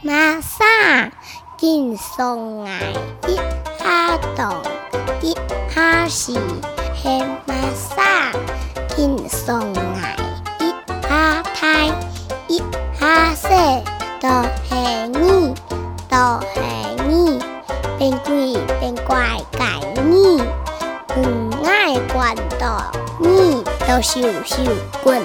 马上紧松来一哈东一哈西，黑马上紧松来一哈太一哈西，都系你，都系你，变鬼变怪怪你，唔爱管到你都秀秀滚。